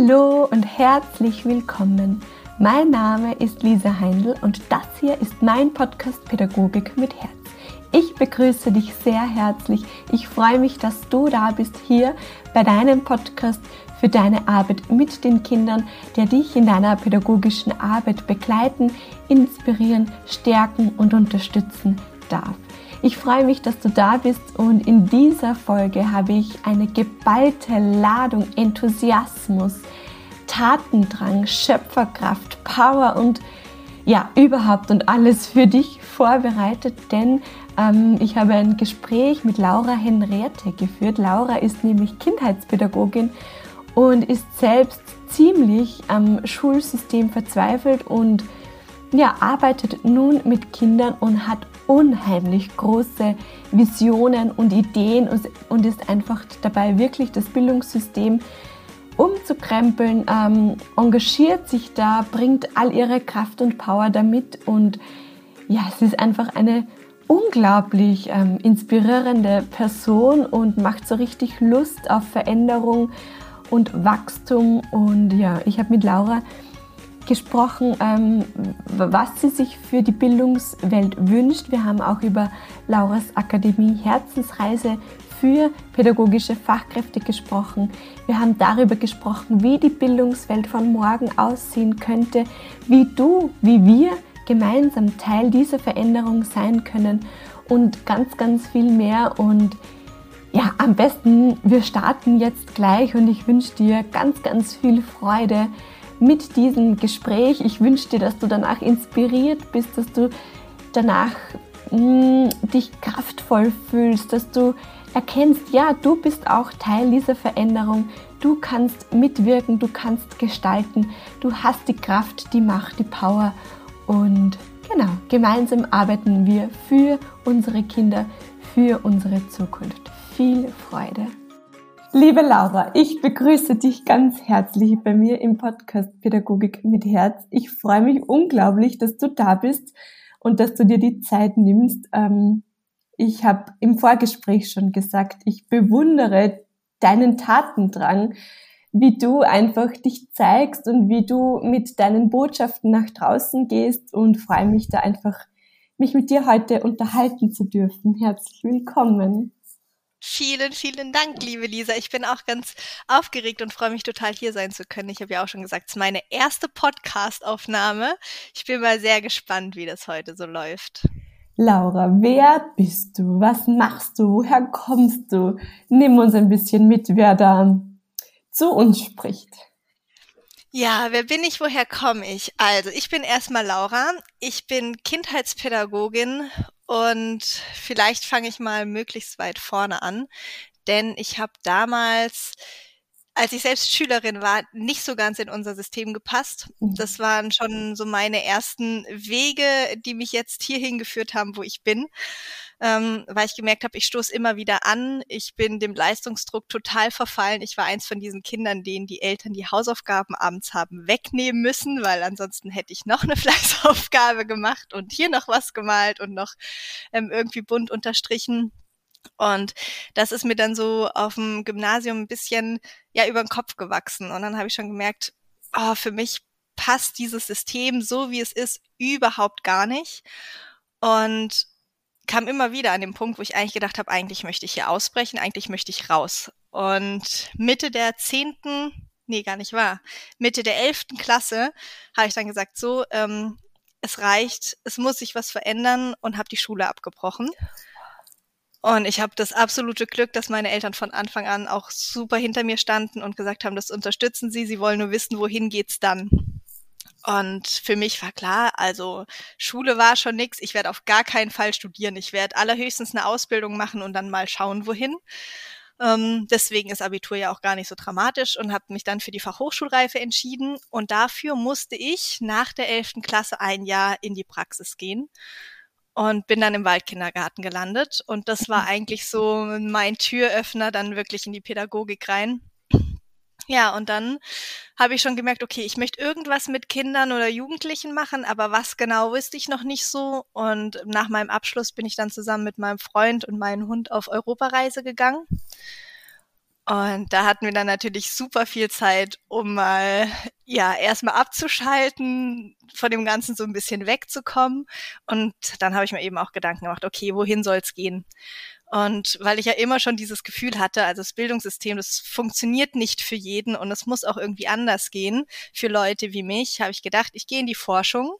Hallo und herzlich willkommen. Mein Name ist Lisa Heindl und das hier ist mein Podcast Pädagogik mit Herz. Ich begrüße dich sehr herzlich. Ich freue mich, dass du da bist hier bei deinem Podcast für deine Arbeit mit den Kindern, der dich in deiner pädagogischen Arbeit begleiten, inspirieren, stärken und unterstützen darf. Ich freue mich, dass du da bist und in dieser Folge habe ich eine geballte Ladung Enthusiasmus, Tatendrang, Schöpferkraft, Power und ja, überhaupt und alles für dich vorbereitet, denn ähm, ich habe ein Gespräch mit Laura Henriette geführt. Laura ist nämlich Kindheitspädagogin und ist selbst ziemlich am Schulsystem verzweifelt und ja, arbeitet nun mit Kindern und hat unheimlich große Visionen und Ideen und ist einfach dabei, wirklich das Bildungssystem umzukrempeln, ähm, engagiert sich da, bringt all ihre Kraft und Power damit und ja, es ist einfach eine unglaublich ähm, inspirierende Person und macht so richtig Lust auf Veränderung und Wachstum und ja, ich habe mit Laura gesprochen, ähm, was sie sich für die Bildungswelt wünscht. Wir haben auch über Lauras Akademie Herzensreise für pädagogische Fachkräfte gesprochen. Wir haben darüber gesprochen, wie die Bildungswelt von morgen aussehen könnte, wie du, wie wir gemeinsam Teil dieser Veränderung sein können und ganz, ganz viel mehr. Und ja, am besten, wir starten jetzt gleich und ich wünsche dir ganz, ganz viel Freude mit diesem Gespräch. Ich wünsche dir, dass du danach inspiriert bist, dass du danach mh, mm, dich kraftvoll fühlst, dass du erkennst, ja, du bist auch Teil dieser Veränderung. Du kannst mitwirken, du kannst gestalten, du hast die Kraft, die Macht, die Power und genau, gemeinsam arbeiten wir für unsere Kinder, für unsere Zukunft. Viel Freude! Liebe Laura, ich begrüße dich ganz herzlich bei mir im Podcast Pädagogik mit Herz. Ich freue mich unglaublich, dass du da bist und dass du dir die Zeit nimmst. Ähm, ich habe im Vorgespräch schon gesagt, ich bewundere deinen Tatendrang, wie du einfach dich zeigst und wie du mit deinen Botschaften nach draußen gehst und freue mich da einfach, mich mit dir heute unterhalten zu dürfen. Herzlich willkommen. Vielen, vielen Dank, liebe Lisa. Ich bin auch ganz aufgeregt und freue mich total, hier sein zu können. Ich habe ja auch schon gesagt, es ist meine erste Podcast-Aufnahme. Ich bin mal sehr gespannt, wie das heute so läuft. Laura, wer bist du? Was machst du? Woher kommst du? Nimm uns ein bisschen mit, wer da zu uns spricht. Ja, wer bin ich, woher komme ich? Also, ich bin erstmal Laura. Ich bin Kindheitspädagogin und vielleicht fange ich mal möglichst weit vorne an, denn ich habe damals als ich selbst Schülerin war, nicht so ganz in unser System gepasst. Mhm. Das waren schon so meine ersten Wege, die mich jetzt hierhin geführt haben, wo ich bin ähm, weil ich gemerkt habe, ich stoße immer wieder an. Ich bin dem Leistungsdruck total verfallen. Ich war eins von diesen Kindern, denen die Eltern die Hausaufgaben abends haben wegnehmen müssen, weil ansonsten hätte ich noch eine Fleißaufgabe gemacht und hier noch was gemalt und noch ähm, irgendwie bunt unterstrichen. Und das ist mir dann so auf dem Gymnasium ein bisschen ja über den Kopf gewachsen. Und dann habe ich schon gemerkt, oh, für mich passt dieses System so wie es ist überhaupt gar nicht. Und kam immer wieder an den Punkt, wo ich eigentlich gedacht habe, eigentlich möchte ich hier ausbrechen, eigentlich möchte ich raus. Und Mitte der zehnten, nee, gar nicht wahr, Mitte der elften Klasse habe ich dann gesagt, so, ähm, es reicht, es muss sich was verändern und habe die Schule abgebrochen. Und ich habe das absolute Glück, dass meine Eltern von Anfang an auch super hinter mir standen und gesagt haben, das unterstützen sie, sie wollen nur wissen, wohin geht's dann. Und für mich war klar, also Schule war schon nix. Ich werde auf gar keinen Fall studieren. Ich werde allerhöchstens eine Ausbildung machen und dann mal schauen, wohin. Ähm, deswegen ist Abitur ja auch gar nicht so dramatisch und habe mich dann für die Fachhochschulreife entschieden. Und dafür musste ich nach der elften Klasse ein Jahr in die Praxis gehen und bin dann im Waldkindergarten gelandet. Und das war eigentlich so mein Türöffner dann wirklich in die Pädagogik rein. Ja, und dann habe ich schon gemerkt, okay, ich möchte irgendwas mit Kindern oder Jugendlichen machen, aber was genau wusste ich noch nicht so. Und nach meinem Abschluss bin ich dann zusammen mit meinem Freund und meinem Hund auf Europareise gegangen. Und da hatten wir dann natürlich super viel Zeit, um mal, ja, erstmal abzuschalten, von dem Ganzen so ein bisschen wegzukommen. Und dann habe ich mir eben auch Gedanken gemacht, okay, wohin soll es gehen? Und weil ich ja immer schon dieses Gefühl hatte, also das Bildungssystem, das funktioniert nicht für jeden und es muss auch irgendwie anders gehen für Leute wie mich, habe ich gedacht, ich gehe in die Forschung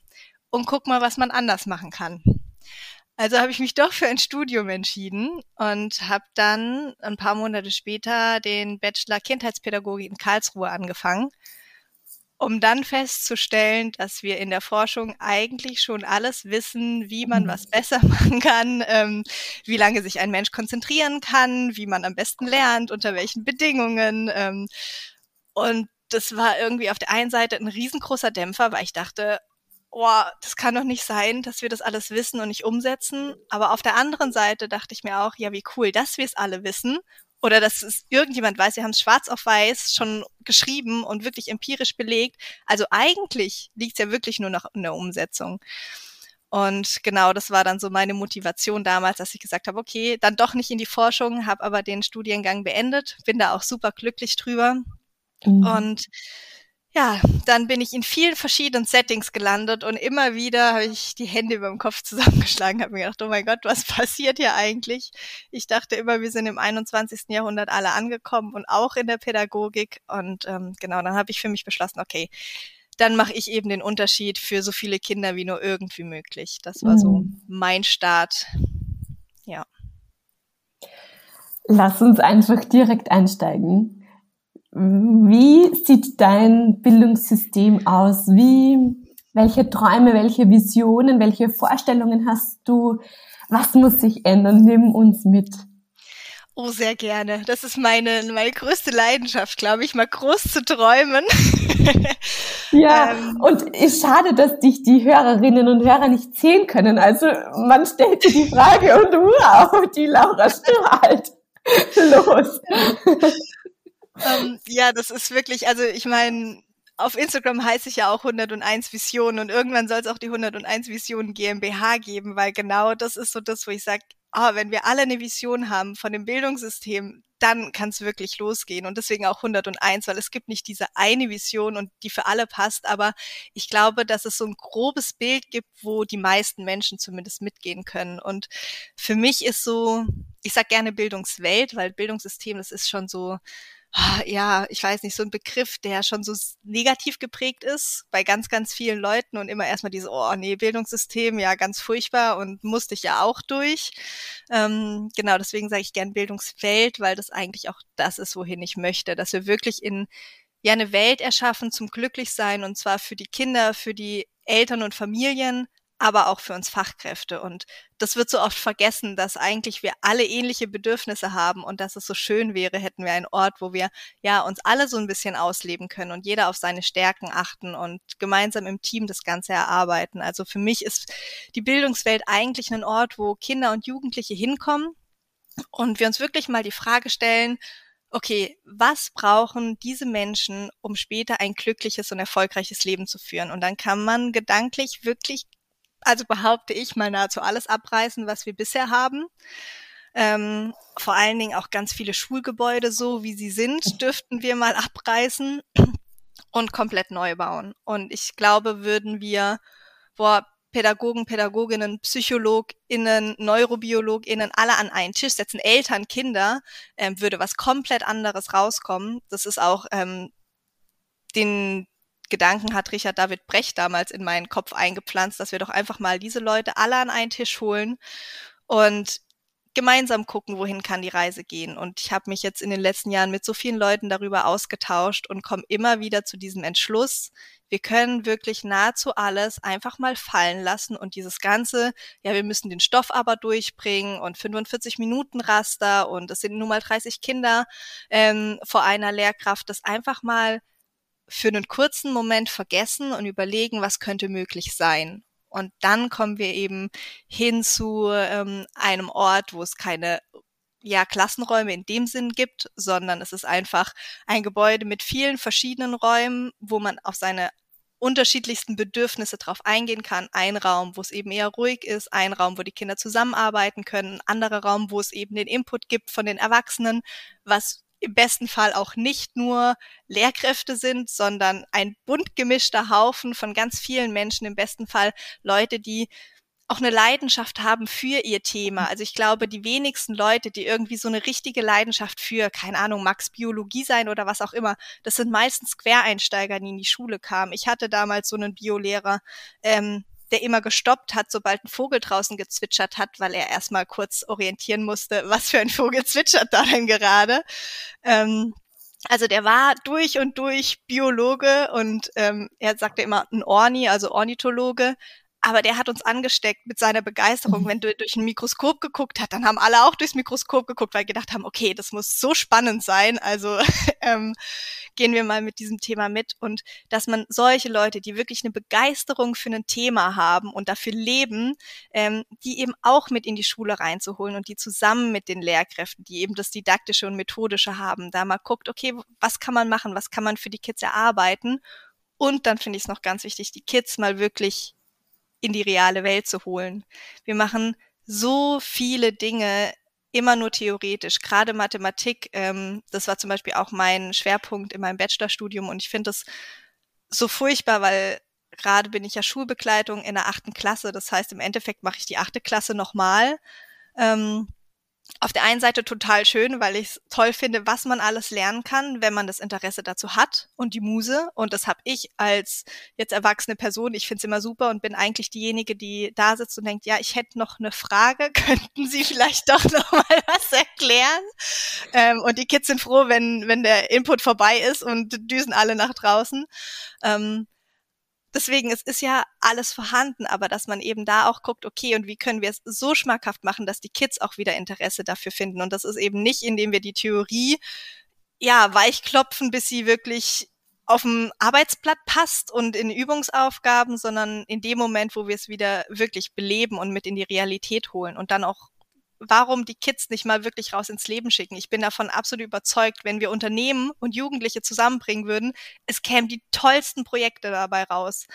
und guck mal, was man anders machen kann. Also habe ich mich doch für ein Studium entschieden und habe dann ein paar Monate später den Bachelor Kindheitspädagogik in Karlsruhe angefangen, um dann festzustellen, dass wir in der Forschung eigentlich schon alles wissen, wie man was mhm. besser machen kann, ähm, wie lange sich ein Mensch konzentrieren kann, wie man am besten lernt, unter welchen Bedingungen. Ähm, und das war irgendwie auf der einen Seite ein riesengroßer Dämpfer, weil ich dachte, oh, das kann doch nicht sein, dass wir das alles wissen und nicht umsetzen. Aber auf der anderen Seite dachte ich mir auch, ja, wie cool, dass wir es alle wissen oder dass es irgendjemand weiß, wir haben es schwarz auf weiß schon geschrieben und wirklich empirisch belegt. Also eigentlich liegt es ja wirklich nur noch in der Umsetzung. Und genau, das war dann so meine Motivation damals, dass ich gesagt habe, okay, dann doch nicht in die Forschung, habe aber den Studiengang beendet, bin da auch super glücklich drüber. Mhm. Und ja, dann bin ich in vielen verschiedenen Settings gelandet und immer wieder habe ich die Hände über dem Kopf zusammengeschlagen, habe mir gedacht, oh mein Gott, was passiert hier eigentlich? Ich dachte immer, wir sind im 21. Jahrhundert alle angekommen und auch in der Pädagogik. Und ähm, genau, dann habe ich für mich beschlossen, okay, dann mache ich eben den Unterschied für so viele Kinder wie nur irgendwie möglich. Das war so mhm. mein Start. Ja. Lass uns einfach direkt einsteigen. Wie sieht dein Bildungssystem aus? Wie, welche Träume, welche Visionen, welche Vorstellungen hast du? Was muss sich ändern? Nimm uns mit. Oh, sehr gerne. Das ist meine, meine größte Leidenschaft, glaube ich, mal groß zu träumen. ja, ähm, und ist schade, dass dich die Hörerinnen und Hörer nicht sehen können. Also man stellt dir die Frage und wow, die Laura strahlt. Los ähm, ja, das ist wirklich, also ich meine, auf Instagram heiße ich ja auch 101 Visionen und irgendwann soll es auch die 101 Visionen GmbH geben, weil genau das ist so das, wo ich sage, ah, wenn wir alle eine Vision haben von dem Bildungssystem, dann kann es wirklich losgehen und deswegen auch 101, weil es gibt nicht diese eine Vision und die für alle passt, aber ich glaube, dass es so ein grobes Bild gibt, wo die meisten Menschen zumindest mitgehen können und für mich ist so, ich sag gerne Bildungswelt, weil Bildungssystem, das ist schon so ja, ich weiß nicht, so ein Begriff, der schon so negativ geprägt ist bei ganz, ganz vielen Leuten und immer erstmal diese, oh nee, Bildungssystem, ja, ganz furchtbar und musste ich ja auch durch. Ähm, genau, deswegen sage ich gern Bildungswelt, weil das eigentlich auch das ist, wohin ich möchte, dass wir wirklich in ja eine Welt erschaffen zum Glücklichsein und zwar für die Kinder, für die Eltern und Familien, aber auch für uns Fachkräfte. Und das wird so oft vergessen, dass eigentlich wir alle ähnliche Bedürfnisse haben und dass es so schön wäre, hätten wir einen Ort, wo wir ja uns alle so ein bisschen ausleben können und jeder auf seine Stärken achten und gemeinsam im Team das Ganze erarbeiten. Also für mich ist die Bildungswelt eigentlich ein Ort, wo Kinder und Jugendliche hinkommen und wir uns wirklich mal die Frage stellen, okay, was brauchen diese Menschen, um später ein glückliches und erfolgreiches Leben zu führen? Und dann kann man gedanklich wirklich also behaupte ich mal nahezu alles abreißen, was wir bisher haben. Ähm, vor allen Dingen auch ganz viele Schulgebäude, so wie sie sind, dürften wir mal abreißen und komplett neu bauen. Und ich glaube, würden wir, boah, Pädagogen, Pädagoginnen, PsychologInnen, NeurobiologInnen alle an einen Tisch setzen, Eltern, Kinder, ähm, würde was komplett anderes rauskommen. Das ist auch ähm, den Gedanken hat Richard David Brecht damals in meinen Kopf eingepflanzt, dass wir doch einfach mal diese Leute alle an einen Tisch holen und gemeinsam gucken, wohin kann die Reise gehen. Und ich habe mich jetzt in den letzten Jahren mit so vielen Leuten darüber ausgetauscht und komme immer wieder zu diesem Entschluss, wir können wirklich nahezu alles einfach mal fallen lassen und dieses Ganze, ja, wir müssen den Stoff aber durchbringen und 45 Minuten Raster und es sind nun mal 30 Kinder ähm, vor einer Lehrkraft, das einfach mal für einen kurzen Moment vergessen und überlegen, was könnte möglich sein. Und dann kommen wir eben hin zu ähm, einem Ort, wo es keine ja, Klassenräume in dem Sinn gibt, sondern es ist einfach ein Gebäude mit vielen verschiedenen Räumen, wo man auf seine unterschiedlichsten Bedürfnisse drauf eingehen kann. Ein Raum, wo es eben eher ruhig ist, ein Raum, wo die Kinder zusammenarbeiten können, ein anderer Raum, wo es eben den Input gibt von den Erwachsenen, was im besten Fall auch nicht nur Lehrkräfte sind, sondern ein bunt gemischter Haufen von ganz vielen Menschen, im besten Fall Leute, die auch eine Leidenschaft haben für ihr Thema. Also ich glaube, die wenigsten Leute, die irgendwie so eine richtige Leidenschaft für, keine Ahnung, Max Biologie sein oder was auch immer, das sind meistens Quereinsteiger, die in die Schule kamen. Ich hatte damals so einen Biolehrer, ähm, der immer gestoppt hat, sobald ein Vogel draußen gezwitschert hat, weil er erstmal kurz orientieren musste, was für ein Vogel zwitschert da denn gerade. Ähm, also der war durch und durch Biologe und ähm, er sagte immer ein Orni, also Ornithologe, aber der hat uns angesteckt mit seiner Begeisterung. Mhm. Wenn du durch ein Mikroskop geguckt hast, dann haben alle auch durchs Mikroskop geguckt, weil gedacht haben, okay, das muss so spannend sein. Also ähm, gehen wir mal mit diesem Thema mit. Und dass man solche Leute, die wirklich eine Begeisterung für ein Thema haben und dafür leben, ähm, die eben auch mit in die Schule reinzuholen und die zusammen mit den Lehrkräften, die eben das Didaktische und Methodische haben, da mal guckt, okay, was kann man machen, was kann man für die Kids erarbeiten. Und dann finde ich es noch ganz wichtig, die Kids mal wirklich in die reale Welt zu holen. Wir machen so viele Dinge immer nur theoretisch, gerade Mathematik. Ähm, das war zum Beispiel auch mein Schwerpunkt in meinem Bachelorstudium und ich finde es so furchtbar, weil gerade bin ich ja Schulbegleitung in der achten Klasse. Das heißt, im Endeffekt mache ich die achte Klasse nochmal. Ähm, auf der einen Seite total schön, weil ich es toll finde, was man alles lernen kann, wenn man das Interesse dazu hat und die Muse. Und das habe ich als jetzt erwachsene Person. Ich finde es immer super und bin eigentlich diejenige, die da sitzt und denkt, ja, ich hätte noch eine Frage, könnten Sie vielleicht doch noch mal was erklären? Ähm, und die Kids sind froh, wenn, wenn der Input vorbei ist und düsen alle nach draußen. Ähm, Deswegen, es ist ja alles vorhanden, aber dass man eben da auch guckt, okay, und wie können wir es so schmackhaft machen, dass die Kids auch wieder Interesse dafür finden. Und das ist eben nicht, indem wir die Theorie, ja, weichklopfen, bis sie wirklich auf dem Arbeitsblatt passt und in Übungsaufgaben, sondern in dem Moment, wo wir es wieder wirklich beleben und mit in die Realität holen und dann auch warum die Kids nicht mal wirklich raus ins Leben schicken. Ich bin davon absolut überzeugt, wenn wir Unternehmen und Jugendliche zusammenbringen würden, es kämen die tollsten Projekte dabei raus.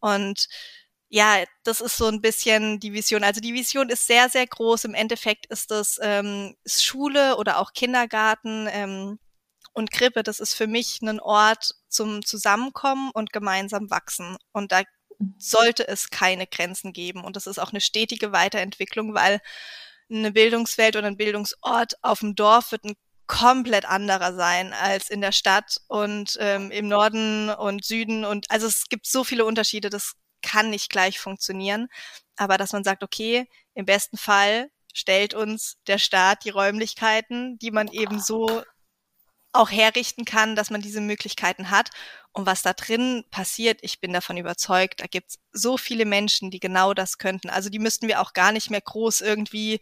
Und ja, das ist so ein bisschen die Vision. Also die Vision ist sehr, sehr groß. Im Endeffekt ist das ähm, Schule oder auch Kindergarten ähm, und Krippe. Das ist für mich ein Ort zum Zusammenkommen und gemeinsam wachsen. Und da sollte es keine Grenzen geben. Und das ist auch eine stetige Weiterentwicklung, weil eine Bildungswelt oder ein Bildungsort auf dem Dorf wird ein komplett anderer sein als in der Stadt und ähm, im Norden und Süden und also es gibt so viele Unterschiede, das kann nicht gleich funktionieren. Aber dass man sagt, okay, im besten Fall stellt uns der Staat die Räumlichkeiten, die man eben so auch herrichten kann, dass man diese Möglichkeiten hat. Und was da drin passiert, ich bin davon überzeugt, da gibt's so viele Menschen, die genau das könnten. Also die müssten wir auch gar nicht mehr groß irgendwie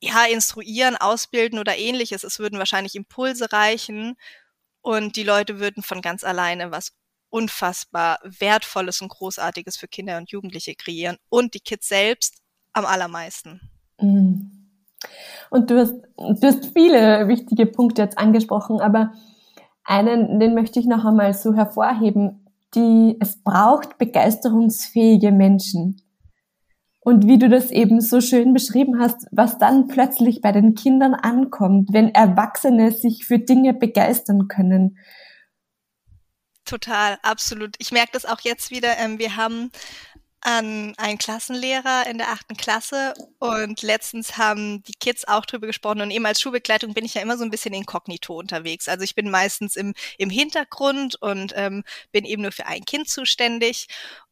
ja, instruieren, ausbilden oder ähnliches. Es würden wahrscheinlich Impulse reichen und die Leute würden von ganz alleine was unfassbar Wertvolles und Großartiges für Kinder und Jugendliche kreieren und die Kids selbst am allermeisten. Mhm. Und du hast, du hast viele wichtige Punkte jetzt angesprochen, aber einen, den möchte ich noch einmal so hervorheben, die, es braucht begeisterungsfähige Menschen. Und wie du das eben so schön beschrieben hast, was dann plötzlich bei den Kindern ankommt, wenn Erwachsene sich für Dinge begeistern können. Total, absolut. Ich merke das auch jetzt wieder. Ähm, wir haben an einen Klassenlehrer in der achten Klasse und letztens haben die Kids auch drüber gesprochen und eben als Schulbegleitung bin ich ja immer so ein bisschen inkognito unterwegs. Also ich bin meistens im, im Hintergrund und ähm, bin eben nur für ein Kind zuständig.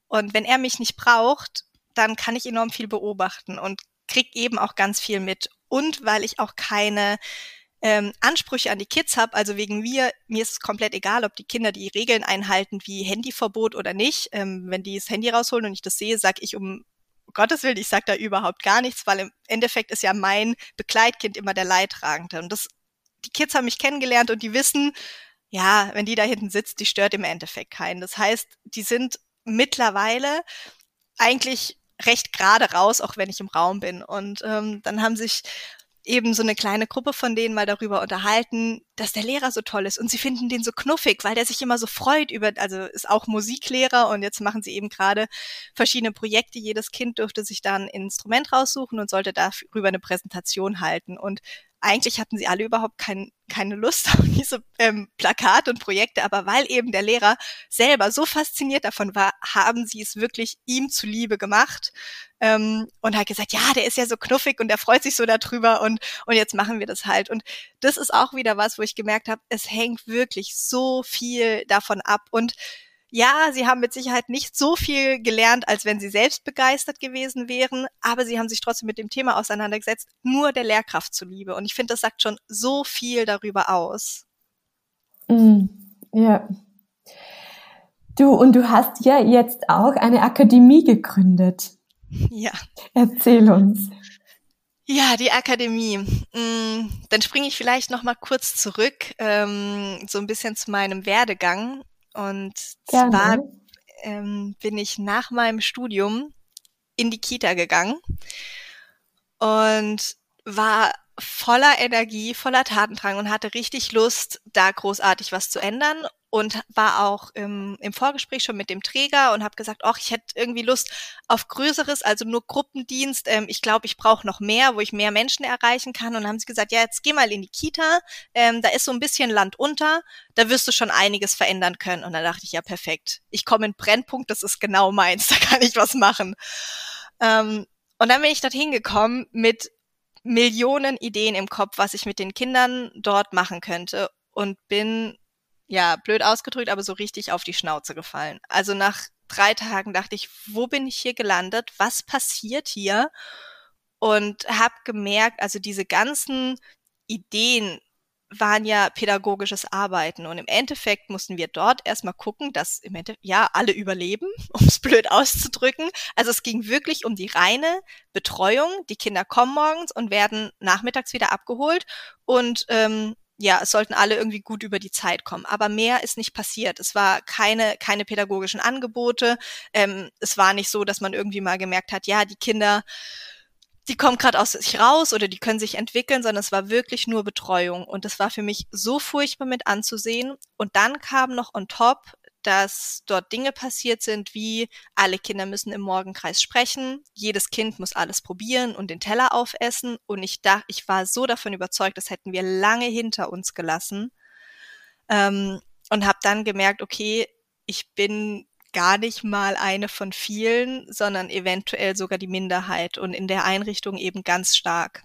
Und wenn er mich nicht braucht, dann kann ich enorm viel beobachten und krieg eben auch ganz viel mit. Und weil ich auch keine ähm, Ansprüche an die Kids habe, also wegen mir, mir ist es komplett egal, ob die Kinder die Regeln einhalten wie Handyverbot oder nicht. Ähm, wenn die das Handy rausholen und ich das sehe, sag ich um Gottes Willen, ich sag da überhaupt gar nichts, weil im Endeffekt ist ja mein Begleitkind immer der Leidtragende. Und das, die Kids haben mich kennengelernt und die wissen, ja, wenn die da hinten sitzt, die stört im Endeffekt keinen. Das heißt, die sind mittlerweile eigentlich recht gerade raus, auch wenn ich im Raum bin. Und ähm, dann haben sich eben so eine kleine Gruppe von denen mal darüber unterhalten, dass der Lehrer so toll ist und sie finden den so knuffig, weil der sich immer so freut über, also ist auch Musiklehrer und jetzt machen sie eben gerade verschiedene Projekte. Jedes Kind durfte sich dann ein Instrument raussuchen und sollte darüber eine Präsentation halten. Und eigentlich hatten sie alle überhaupt kein, keine Lust auf diese ähm, Plakate und Projekte, aber weil eben der Lehrer selber so fasziniert davon war, haben sie es wirklich ihm zuliebe gemacht ähm, und hat gesagt, ja, der ist ja so knuffig und der freut sich so darüber und, und jetzt machen wir das halt. Und das ist auch wieder was, wo ich gemerkt habe, es hängt wirklich so viel davon ab und ja, sie haben mit Sicherheit nicht so viel gelernt, als wenn sie selbst begeistert gewesen wären, aber sie haben sich trotzdem mit dem Thema auseinandergesetzt, nur der Lehrkraft zuliebe. Und ich finde, das sagt schon so viel darüber aus. Mm, ja. Du, und du hast ja jetzt auch eine Akademie gegründet. Ja. Erzähl uns. Ja, die Akademie. Mm, dann springe ich vielleicht noch mal kurz zurück, ähm, so ein bisschen zu meinem Werdegang. Und Gerne. zwar ähm, bin ich nach meinem Studium in die Kita gegangen und war voller Energie, voller Tatendrang und hatte richtig Lust, da großartig was zu ändern und war auch im, im Vorgespräch schon mit dem Träger und habe gesagt, ach, ich hätte irgendwie Lust auf Größeres, also nur Gruppendienst. Ähm, ich glaube, ich brauche noch mehr, wo ich mehr Menschen erreichen kann. Und dann haben sie gesagt, ja, jetzt geh mal in die Kita, ähm, da ist so ein bisschen Land unter, da wirst du schon einiges verändern können. Und dann dachte ich, ja, perfekt. Ich komme in Brennpunkt, das ist genau meins, da kann ich was machen. Ähm, und dann bin ich dorthin gekommen mit Millionen Ideen im Kopf, was ich mit den Kindern dort machen könnte und bin ja, blöd ausgedrückt, aber so richtig auf die Schnauze gefallen. Also nach drei Tagen dachte ich, wo bin ich hier gelandet? Was passiert hier? Und habe gemerkt, also diese ganzen Ideen waren ja pädagogisches Arbeiten und im Endeffekt mussten wir dort erstmal gucken, dass im Endeffekt ja alle überleben, um es blöd auszudrücken. Also es ging wirklich um die reine Betreuung. Die Kinder kommen morgens und werden nachmittags wieder abgeholt und ähm, ja, es sollten alle irgendwie gut über die Zeit kommen. Aber mehr ist nicht passiert. Es war keine, keine pädagogischen Angebote. Ähm, es war nicht so, dass man irgendwie mal gemerkt hat, ja, die Kinder, die kommen gerade aus sich raus oder die können sich entwickeln, sondern es war wirklich nur Betreuung. Und das war für mich so furchtbar mit anzusehen. Und dann kam noch on top dass dort Dinge passiert sind, wie alle Kinder müssen im Morgenkreis sprechen, jedes Kind muss alles probieren und den Teller aufessen. Und ich dachte, ich war so davon überzeugt, das hätten wir lange hinter uns gelassen. Ähm, und habe dann gemerkt, okay, ich bin gar nicht mal eine von vielen, sondern eventuell sogar die Minderheit und in der Einrichtung eben ganz stark.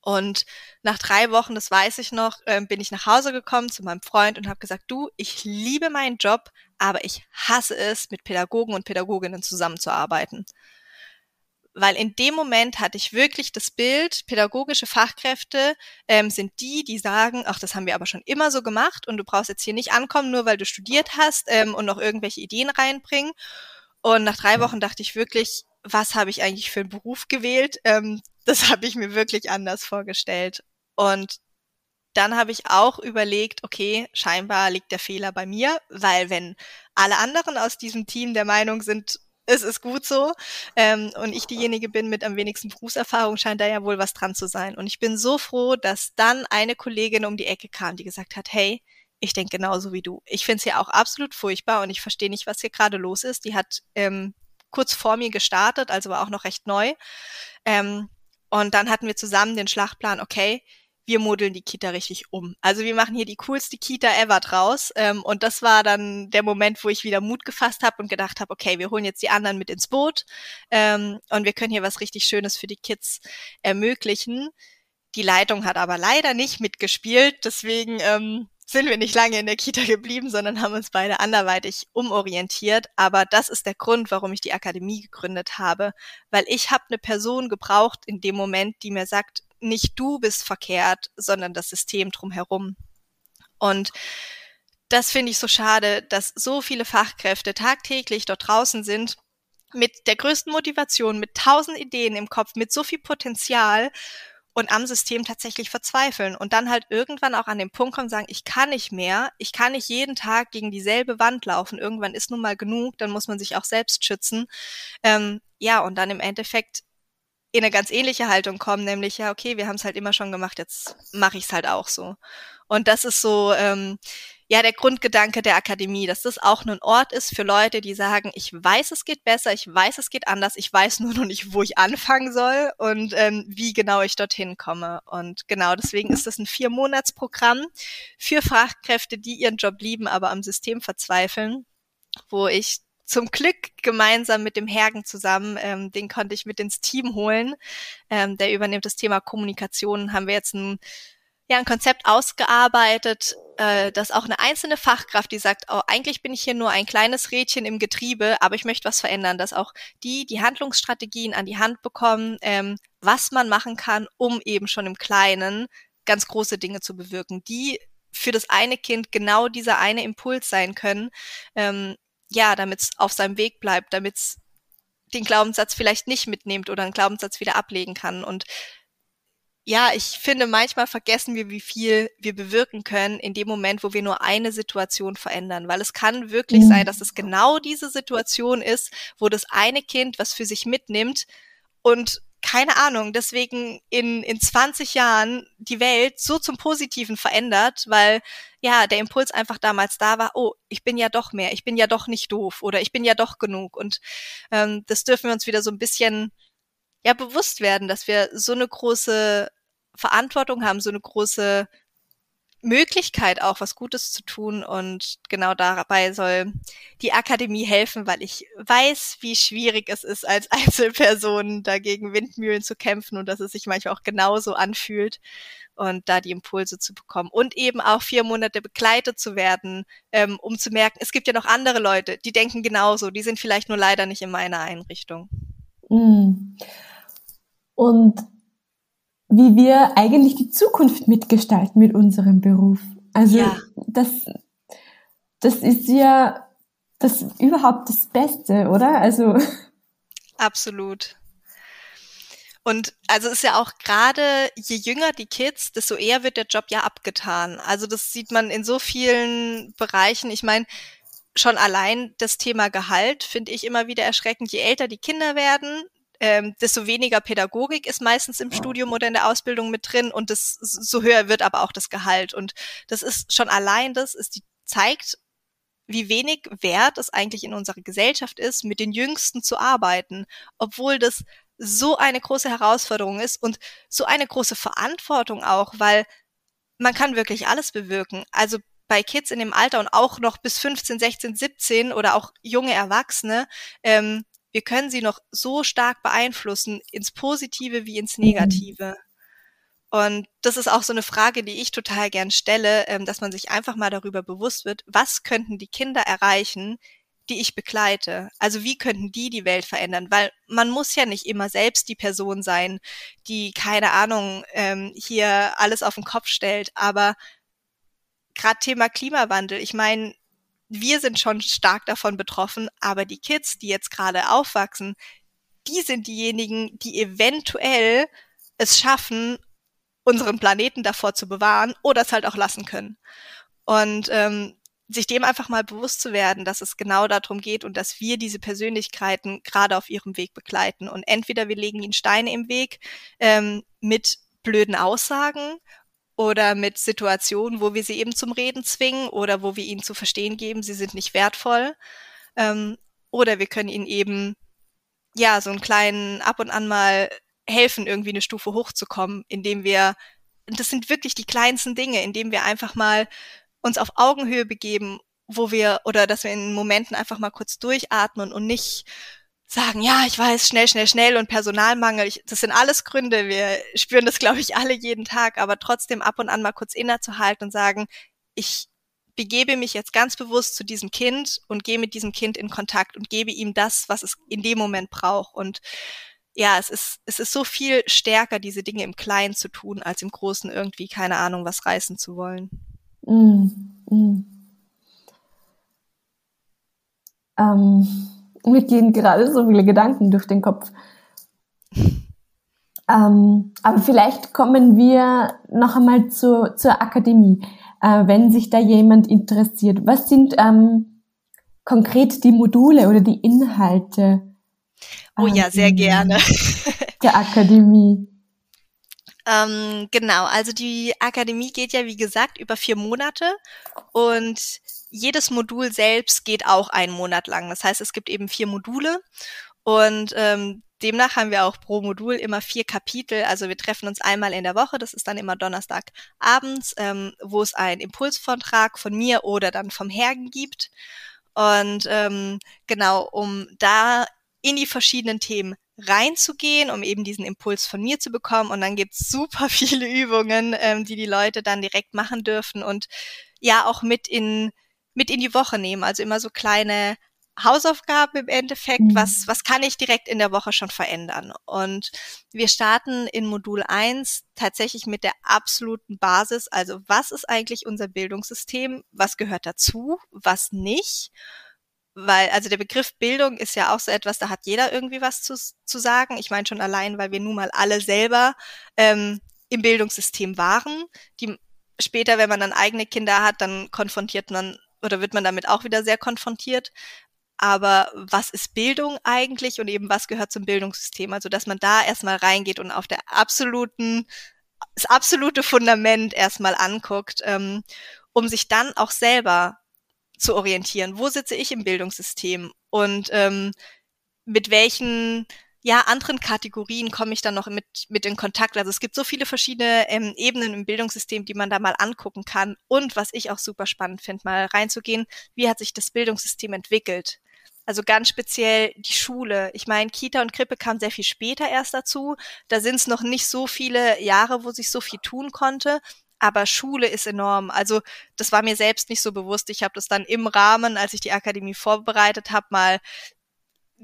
Und nach drei Wochen, das weiß ich noch, ähm, bin ich nach Hause gekommen zu meinem Freund und habe gesagt, du, ich liebe meinen Job, aber ich hasse es, mit Pädagogen und Pädagoginnen zusammenzuarbeiten. Weil in dem Moment hatte ich wirklich das Bild, pädagogische Fachkräfte ähm, sind die, die sagen, ach, das haben wir aber schon immer so gemacht und du brauchst jetzt hier nicht ankommen, nur weil du studiert hast ähm, und noch irgendwelche Ideen reinbringen. Und nach drei Wochen dachte ich wirklich, was habe ich eigentlich für einen Beruf gewählt? Ähm, das habe ich mir wirklich anders vorgestellt. Und dann habe ich auch überlegt, okay, scheinbar liegt der Fehler bei mir, weil wenn alle anderen aus diesem Team der Meinung sind, es ist gut so ähm, und ich diejenige bin mit am wenigsten Berufserfahrung, scheint da ja wohl was dran zu sein. Und ich bin so froh, dass dann eine Kollegin um die Ecke kam, die gesagt hat, hey, ich denke genauso wie du. Ich finde es ja auch absolut furchtbar und ich verstehe nicht, was hier gerade los ist. Die hat ähm, kurz vor mir gestartet, also war auch noch recht neu. Ähm, und dann hatten wir zusammen den Schlachtplan, okay, wir modeln die Kita richtig um. Also wir machen hier die coolste Kita ever draus. Ähm, und das war dann der Moment, wo ich wieder Mut gefasst habe und gedacht habe, okay, wir holen jetzt die anderen mit ins Boot ähm, und wir können hier was richtig Schönes für die Kids ermöglichen. Die Leitung hat aber leider nicht mitgespielt, deswegen ähm, sind wir nicht lange in der Kita geblieben, sondern haben uns beide anderweitig umorientiert. Aber das ist der Grund, warum ich die Akademie gegründet habe, weil ich habe eine Person gebraucht in dem Moment, die mir sagt, nicht du bist verkehrt, sondern das System drumherum. Und das finde ich so schade, dass so viele Fachkräfte tagtäglich dort draußen sind mit der größten Motivation, mit tausend Ideen im Kopf, mit so viel Potenzial und am System tatsächlich verzweifeln und dann halt irgendwann auch an den Punkt kommen und sagen, ich kann nicht mehr, ich kann nicht jeden Tag gegen dieselbe Wand laufen, irgendwann ist nun mal genug, dann muss man sich auch selbst schützen. Ähm, ja, und dann im Endeffekt in eine ganz ähnliche Haltung kommen, nämlich ja, okay, wir haben es halt immer schon gemacht, jetzt mache ich es halt auch so. Und das ist so, ähm, ja, der Grundgedanke der Akademie, dass das auch ein Ort ist für Leute, die sagen, ich weiß, es geht besser, ich weiß, es geht anders, ich weiß nur noch nicht, wo ich anfangen soll und ähm, wie genau ich dorthin komme. Und genau deswegen ist das ein Vier-Monats-Programm für Fachkräfte, die ihren Job lieben, aber am System verzweifeln, wo ich zum Glück gemeinsam mit dem Hergen zusammen, ähm, den konnte ich mit ins Team holen. Ähm, der übernimmt das Thema Kommunikation. Haben wir jetzt ein, ja, ein Konzept ausgearbeitet, äh, dass auch eine einzelne Fachkraft, die sagt, oh, eigentlich bin ich hier nur ein kleines Rädchen im Getriebe, aber ich möchte was verändern, dass auch die die Handlungsstrategien an die Hand bekommen, ähm, was man machen kann, um eben schon im Kleinen ganz große Dinge zu bewirken, die für das eine Kind genau dieser eine Impuls sein können, ähm, ja, damit es auf seinem Weg bleibt, damit es den Glaubenssatz vielleicht nicht mitnimmt oder einen Glaubenssatz wieder ablegen kann. Und ja, ich finde, manchmal vergessen wir, wie viel wir bewirken können in dem Moment, wo wir nur eine Situation verändern. Weil es kann wirklich mhm. sein, dass es genau diese Situation ist, wo das eine Kind was für sich mitnimmt und keine Ahnung, deswegen in, in 20 Jahren die Welt so zum Positiven verändert, weil ja, der Impuls einfach damals da war, oh, ich bin ja doch mehr, ich bin ja doch nicht doof oder ich bin ja doch genug. Und ähm, das dürfen wir uns wieder so ein bisschen ja bewusst werden, dass wir so eine große Verantwortung haben, so eine große Möglichkeit auch was Gutes zu tun und genau dabei soll die Akademie helfen, weil ich weiß, wie schwierig es ist, als Einzelperson dagegen Windmühlen zu kämpfen und dass es sich manchmal auch genauso anfühlt und da die Impulse zu bekommen und eben auch vier Monate begleitet zu werden, ähm, um zu merken, es gibt ja noch andere Leute, die denken genauso, die sind vielleicht nur leider nicht in meiner Einrichtung. Mm. Und wie wir eigentlich die Zukunft mitgestalten mit unserem Beruf. Also ja. das, das ist ja das überhaupt das Beste, oder? Also absolut. Und also ist ja auch gerade, je jünger die Kids, desto eher wird der Job ja abgetan. Also das sieht man in so vielen Bereichen. Ich meine, schon allein das Thema Gehalt finde ich immer wieder erschreckend. Je älter die Kinder werden, ähm, desto weniger Pädagogik ist meistens im Studium oder in der Ausbildung mit drin und das, so höher wird aber auch das Gehalt. Und das ist schon allein das, ist die, zeigt, wie wenig wert es eigentlich in unserer Gesellschaft ist, mit den Jüngsten zu arbeiten, obwohl das so eine große Herausforderung ist und so eine große Verantwortung auch, weil man kann wirklich alles bewirken. Also bei Kids in dem Alter und auch noch bis 15, 16, 17 oder auch junge Erwachsene, ähm, wir können sie noch so stark beeinflussen, ins Positive wie ins mhm. Negative. Und das ist auch so eine Frage, die ich total gern stelle, ähm, dass man sich einfach mal darüber bewusst wird, was könnten die Kinder erreichen, die ich begleite? Also wie könnten die die Welt verändern? Weil man muss ja nicht immer selbst die Person sein, die keine Ahnung ähm, hier alles auf den Kopf stellt. Aber gerade Thema Klimawandel, ich meine, wir sind schon stark davon betroffen, aber die Kids, die jetzt gerade aufwachsen, die sind diejenigen, die eventuell es schaffen, unseren Planeten davor zu bewahren oder es halt auch lassen können. Und ähm, sich dem einfach mal bewusst zu werden, dass es genau darum geht und dass wir diese Persönlichkeiten gerade auf ihrem Weg begleiten. Und entweder wir legen ihnen Steine im Weg ähm, mit blöden Aussagen oder mit Situationen, wo wir sie eben zum Reden zwingen oder wo wir ihnen zu verstehen geben, sie sind nicht wertvoll. Ähm, oder wir können ihnen eben, ja, so einen kleinen ab und an mal helfen, irgendwie eine Stufe hochzukommen, indem wir, das sind wirklich die kleinsten Dinge, indem wir einfach mal uns auf Augenhöhe begeben, wo wir, oder dass wir in Momenten einfach mal kurz durchatmen und nicht sagen, ja, ich weiß, schnell, schnell, schnell und Personalmangel, ich, das sind alles Gründe. Wir spüren das, glaube ich, alle jeden Tag, aber trotzdem ab und an mal kurz innezuhalten und sagen, ich begebe mich jetzt ganz bewusst zu diesem Kind und gehe mit diesem Kind in Kontakt und gebe ihm das, was es in dem Moment braucht. Und ja, es ist, es ist so viel stärker, diese Dinge im Kleinen zu tun, als im Großen irgendwie, keine Ahnung, was reißen zu wollen. Mm, mm. Ähm mir gehen gerade so viele Gedanken durch den Kopf. Ähm, aber vielleicht kommen wir noch einmal zu, zur Akademie, äh, wenn sich da jemand interessiert. Was sind ähm, konkret die Module oder die Inhalte? Oh ja, sehr ähm, gerne. der Akademie? Ähm, genau, also die Akademie geht ja, wie gesagt, über vier Monate und jedes Modul selbst geht auch einen Monat lang. Das heißt, es gibt eben vier Module und ähm, demnach haben wir auch pro Modul immer vier Kapitel. Also wir treffen uns einmal in der Woche, das ist dann immer Donnerstag abends, ähm, wo es einen Impulsvortrag von mir oder dann vom Hergen gibt. Und ähm, genau, um da in die verschiedenen Themen reinzugehen, um eben diesen Impuls von mir zu bekommen. Und dann gibt's super viele Übungen, ähm, die die Leute dann direkt machen dürfen und ja auch mit in mit in die Woche nehmen. Also immer so kleine Hausaufgaben im Endeffekt, mhm. was, was kann ich direkt in der Woche schon verändern? Und wir starten in Modul 1 tatsächlich mit der absoluten Basis, also was ist eigentlich unser Bildungssystem, was gehört dazu, was nicht? Weil, also der Begriff Bildung ist ja auch so etwas, da hat jeder irgendwie was zu, zu sagen. Ich meine schon allein, weil wir nun mal alle selber ähm, im Bildungssystem waren. Die später, wenn man dann eigene Kinder hat, dann konfrontiert man oder wird man damit auch wieder sehr konfrontiert aber was ist Bildung eigentlich und eben was gehört zum Bildungssystem? Also, dass man da erstmal reingeht und auf der absoluten, das absolute Fundament erstmal anguckt, ähm, um sich dann auch selber zu orientieren. Wo sitze ich im Bildungssystem und ähm, mit welchen ja, anderen Kategorien komme ich dann noch mit, mit in Kontakt. Also es gibt so viele verschiedene ähm, Ebenen im Bildungssystem, die man da mal angucken kann. Und was ich auch super spannend finde, mal reinzugehen, wie hat sich das Bildungssystem entwickelt? Also ganz speziell die Schule. Ich meine, Kita und Krippe kam sehr viel später erst dazu. Da sind es noch nicht so viele Jahre, wo sich so viel tun konnte. Aber Schule ist enorm. Also das war mir selbst nicht so bewusst. Ich habe das dann im Rahmen, als ich die Akademie vorbereitet habe, mal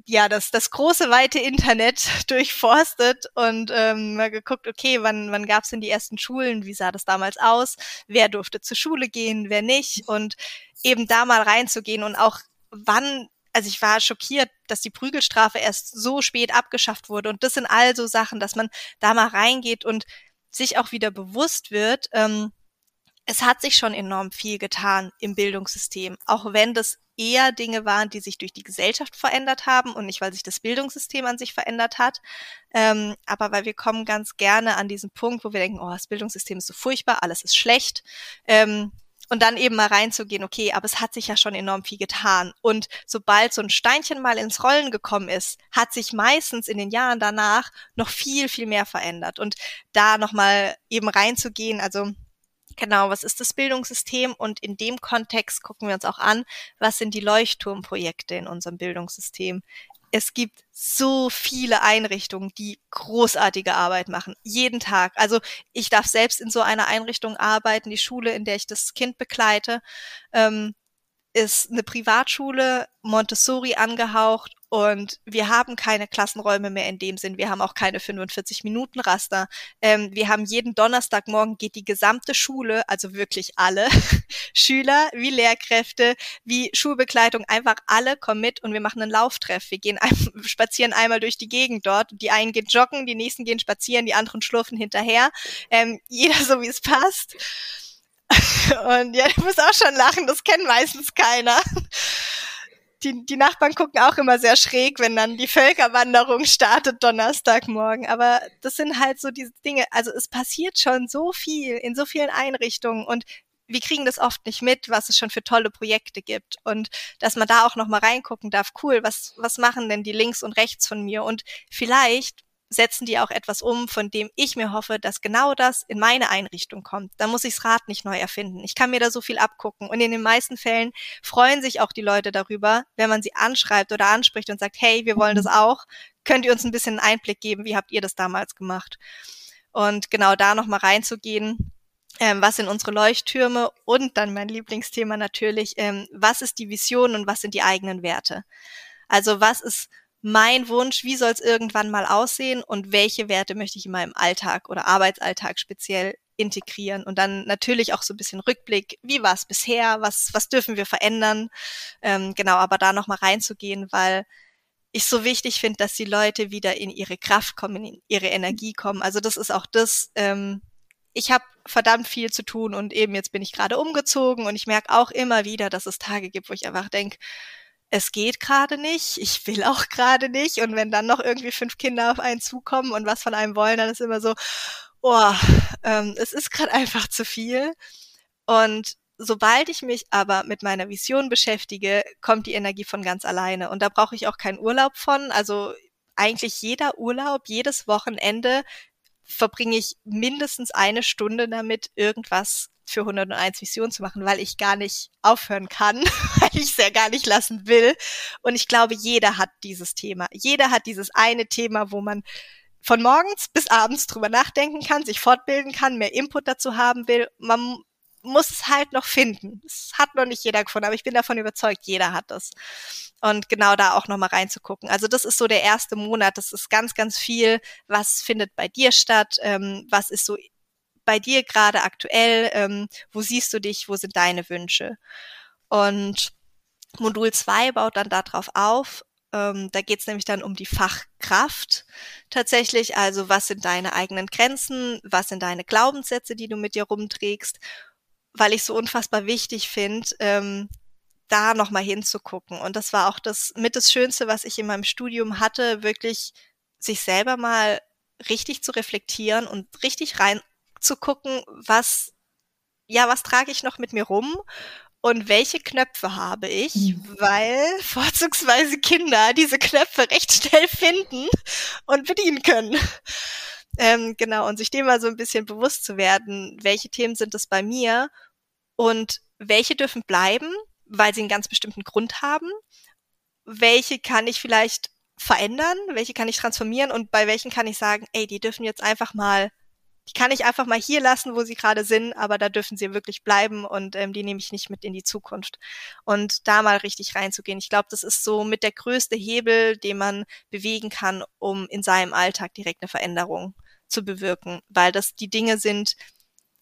ja das das große weite Internet durchforstet und ähm, mal geguckt, okay, wann wann gab es denn die ersten Schulen? Wie sah das damals aus? Wer durfte zur Schule gehen? Wer nicht? Und eben da mal reinzugehen und auch wann also ich war schockiert, dass die Prügelstrafe erst so spät abgeschafft wurde. Und das sind also Sachen, dass man da mal reingeht und sich auch wieder bewusst wird, ähm, es hat sich schon enorm viel getan im Bildungssystem, auch wenn das eher Dinge waren, die sich durch die Gesellschaft verändert haben und nicht, weil sich das Bildungssystem an sich verändert hat. Ähm, aber weil wir kommen ganz gerne an diesen Punkt, wo wir denken, oh, das Bildungssystem ist so furchtbar, alles ist schlecht. Ähm, und dann eben mal reinzugehen, okay, aber es hat sich ja schon enorm viel getan. Und sobald so ein Steinchen mal ins Rollen gekommen ist, hat sich meistens in den Jahren danach noch viel, viel mehr verändert. Und da nochmal eben reinzugehen, also Genau, was ist das Bildungssystem? Und in dem Kontext gucken wir uns auch an, was sind die Leuchtturmprojekte in unserem Bildungssystem? es gibt so viele Einrichtungen, die großartige Arbeit machen, jeden Tag. Also ich darf selbst in so einer Einrichtung arbeiten. Die Schule, in der ich das Kind begleite, ähm, ist eine Privatschule, Montessori angehaucht und wir haben keine Klassenräume mehr in dem Sinn. Wir haben auch keine 45-Minuten-Raster. Ähm, wir haben jeden Donnerstagmorgen geht die gesamte Schule, also wirklich alle Schüler, wie Lehrkräfte, wie Schulbegleitung, einfach alle kommen mit und wir machen einen Lauftreff. Wir gehen ein, spazieren einmal durch die Gegend dort. Die einen gehen joggen, die nächsten gehen spazieren, die anderen schlurfen hinterher. Ähm, jeder so, wie es passt. Und ja, du musst auch schon lachen, das kennt meistens keiner die, die Nachbarn gucken auch immer sehr schräg, wenn dann die Völkerwanderung startet Donnerstagmorgen. Aber das sind halt so diese Dinge. Also es passiert schon so viel in so vielen Einrichtungen und wir kriegen das oft nicht mit, was es schon für tolle Projekte gibt und dass man da auch noch mal reingucken darf. Cool, was was machen denn die links und rechts von mir und vielleicht setzen die auch etwas um, von dem ich mir hoffe, dass genau das in meine Einrichtung kommt. Da muss ich das Rad nicht neu erfinden. Ich kann mir da so viel abgucken. Und in den meisten Fällen freuen sich auch die Leute darüber, wenn man sie anschreibt oder anspricht und sagt, hey, wir wollen das mhm. auch. Könnt ihr uns ein bisschen einen Einblick geben? Wie habt ihr das damals gemacht? Und genau da nochmal reinzugehen. Ähm, was sind unsere Leuchttürme? Und dann mein Lieblingsthema natürlich, ähm, was ist die Vision und was sind die eigenen Werte? Also was ist mein Wunsch, wie soll es irgendwann mal aussehen und welche Werte möchte ich in meinem Alltag oder Arbeitsalltag speziell integrieren? Und dann natürlich auch so ein bisschen Rückblick, wie war es bisher, was, was dürfen wir verändern, ähm, genau, aber da nochmal reinzugehen, weil ich so wichtig finde, dass die Leute wieder in ihre Kraft kommen, in ihre Energie kommen. Also das ist auch das, ähm, ich habe verdammt viel zu tun und eben jetzt bin ich gerade umgezogen und ich merke auch immer wieder, dass es Tage gibt, wo ich einfach denke, es geht gerade nicht, ich will auch gerade nicht. Und wenn dann noch irgendwie fünf Kinder auf einen zukommen und was von einem wollen, dann ist immer so, oh, ähm, es ist gerade einfach zu viel. Und sobald ich mich aber mit meiner Vision beschäftige, kommt die Energie von ganz alleine. Und da brauche ich auch keinen Urlaub von. Also eigentlich jeder Urlaub, jedes Wochenende verbringe ich mindestens eine Stunde damit, irgendwas für 101 Vision zu machen, weil ich gar nicht aufhören kann, weil ich es ja gar nicht lassen will. Und ich glaube, jeder hat dieses Thema. Jeder hat dieses eine Thema, wo man von morgens bis abends drüber nachdenken kann, sich fortbilden kann, mehr Input dazu haben will. Man muss es halt noch finden. Es hat noch nicht jeder gefunden, aber ich bin davon überzeugt, jeder hat das. Und genau da auch nochmal reinzugucken. Also das ist so der erste Monat. Das ist ganz, ganz viel. Was findet bei dir statt? Ähm, was ist so bei dir gerade aktuell? Ähm, wo siehst du dich? Wo sind deine Wünsche? Und Modul 2 baut dann darauf auf. Ähm, da geht es nämlich dann um die Fachkraft tatsächlich. Also was sind deine eigenen Grenzen? Was sind deine Glaubenssätze, die du mit dir rumträgst? Weil ich so unfassbar wichtig finde, ähm, da nochmal hinzugucken. Und das war auch das mit das Schönste, was ich in meinem Studium hatte, wirklich sich selber mal richtig zu reflektieren und richtig reinzugucken, was, ja, was trage ich noch mit mir rum und welche Knöpfe habe ich, mhm. weil vorzugsweise Kinder diese Knöpfe recht schnell finden und bedienen können. Ähm, genau, und sich dem mal so ein bisschen bewusst zu werden, welche Themen sind es bei mir und welche dürfen bleiben, weil sie einen ganz bestimmten Grund haben, welche kann ich vielleicht verändern, welche kann ich transformieren und bei welchen kann ich sagen, ey, die dürfen jetzt einfach mal, die kann ich einfach mal hier lassen, wo sie gerade sind, aber da dürfen sie wirklich bleiben und ähm, die nehme ich nicht mit in die Zukunft. Und da mal richtig reinzugehen. Ich glaube, das ist so mit der größte Hebel, den man bewegen kann, um in seinem Alltag direkt eine Veränderung zu bewirken, weil das die Dinge sind,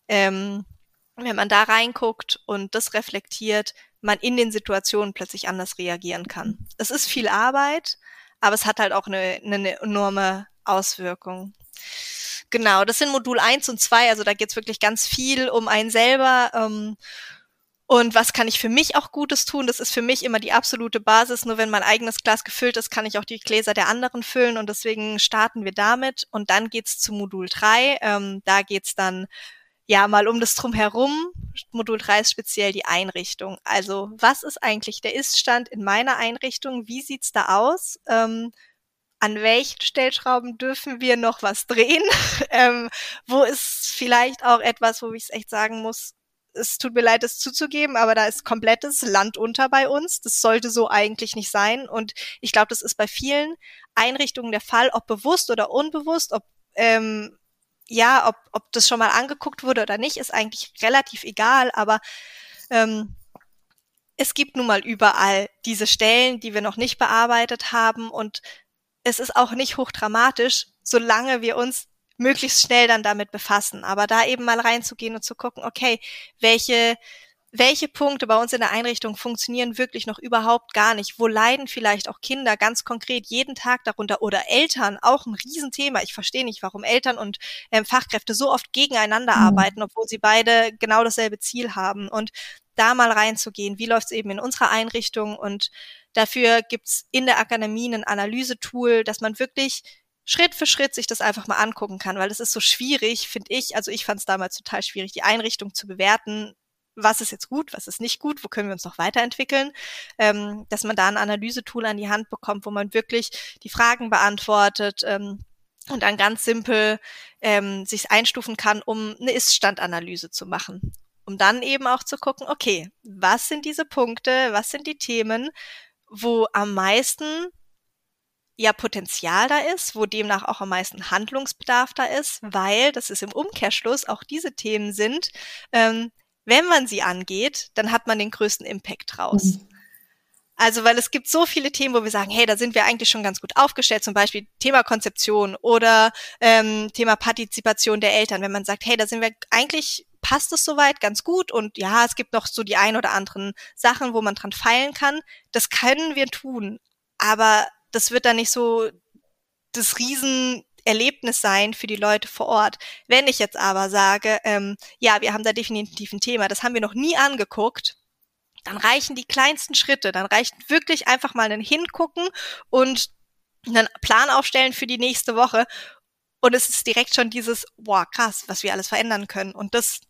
ähm, wenn man da reinguckt und das reflektiert, man in den Situationen plötzlich anders reagieren kann. Es ist viel Arbeit, aber es hat halt auch eine, eine enorme Auswirkung. Genau, das sind Modul 1 und 2, also da geht es wirklich ganz viel um einen selber. Ähm, und was kann ich für mich auch Gutes tun? Das ist für mich immer die absolute Basis. Nur wenn mein eigenes Glas gefüllt ist, kann ich auch die Gläser der anderen füllen. Und deswegen starten wir damit. Und dann geht's zu Modul 3. Ähm, da geht's dann ja mal um das drumherum. Modul 3 ist speziell die Einrichtung. Also was ist eigentlich der Iststand in meiner Einrichtung? Wie sieht's da aus? Ähm, an welchen Stellschrauben dürfen wir noch was drehen? ähm, wo ist vielleicht auch etwas, wo ich es echt sagen muss, es tut mir leid, das zuzugeben, aber da ist komplettes Land unter bei uns. Das sollte so eigentlich nicht sein. Und ich glaube, das ist bei vielen Einrichtungen der Fall, ob bewusst oder unbewusst, ob ähm, ja, ob, ob das schon mal angeguckt wurde oder nicht, ist eigentlich relativ egal, aber ähm, es gibt nun mal überall diese Stellen, die wir noch nicht bearbeitet haben und es ist auch nicht hochdramatisch, solange wir uns möglichst schnell dann damit befassen. Aber da eben mal reinzugehen und zu gucken, okay, welche welche Punkte bei uns in der Einrichtung funktionieren wirklich noch überhaupt gar nicht? Wo leiden vielleicht auch Kinder ganz konkret jeden Tag darunter oder Eltern auch ein Riesenthema. Ich verstehe nicht, warum Eltern und ähm, Fachkräfte so oft gegeneinander mhm. arbeiten, obwohl sie beide genau dasselbe Ziel haben. Und da mal reinzugehen, wie läuft es eben in unserer Einrichtung und dafür gibt's in der Akademie ein Analysetool, dass man wirklich Schritt für Schritt sich das einfach mal angucken kann, weil es ist so schwierig, finde ich. Also ich fand es damals total schwierig, die Einrichtung zu bewerten was ist jetzt gut, was ist nicht gut, wo können wir uns noch weiterentwickeln, ähm, dass man da ein Analysetool an die Hand bekommt, wo man wirklich die Fragen beantwortet ähm, und dann ganz simpel ähm, sich einstufen kann, um eine Ist-Stand-Analyse zu machen. Um dann eben auch zu gucken, okay, was sind diese Punkte, was sind die Themen, wo am meisten ja Potenzial da ist, wo demnach auch am meisten Handlungsbedarf da ist, weil, das ist im Umkehrschluss, auch diese Themen sind, ähm, wenn man sie angeht, dann hat man den größten Impact draus. Mhm. Also, weil es gibt so viele Themen, wo wir sagen, hey, da sind wir eigentlich schon ganz gut aufgestellt, zum Beispiel Thema Konzeption oder ähm, Thema Partizipation der Eltern. Wenn man sagt, hey, da sind wir eigentlich passt es soweit ganz gut und ja, es gibt noch so die ein oder anderen Sachen, wo man dran feilen kann. Das können wir tun, aber das wird dann nicht so das riesen Erlebnis sein für die Leute vor Ort. Wenn ich jetzt aber sage, ähm, ja, wir haben da definitiv ein Thema, das haben wir noch nie angeguckt, dann reichen die kleinsten Schritte, dann reicht wirklich einfach mal ein Hingucken und einen Plan aufstellen für die nächste Woche. Und es ist direkt schon dieses, boah, krass, was wir alles verändern können. Und das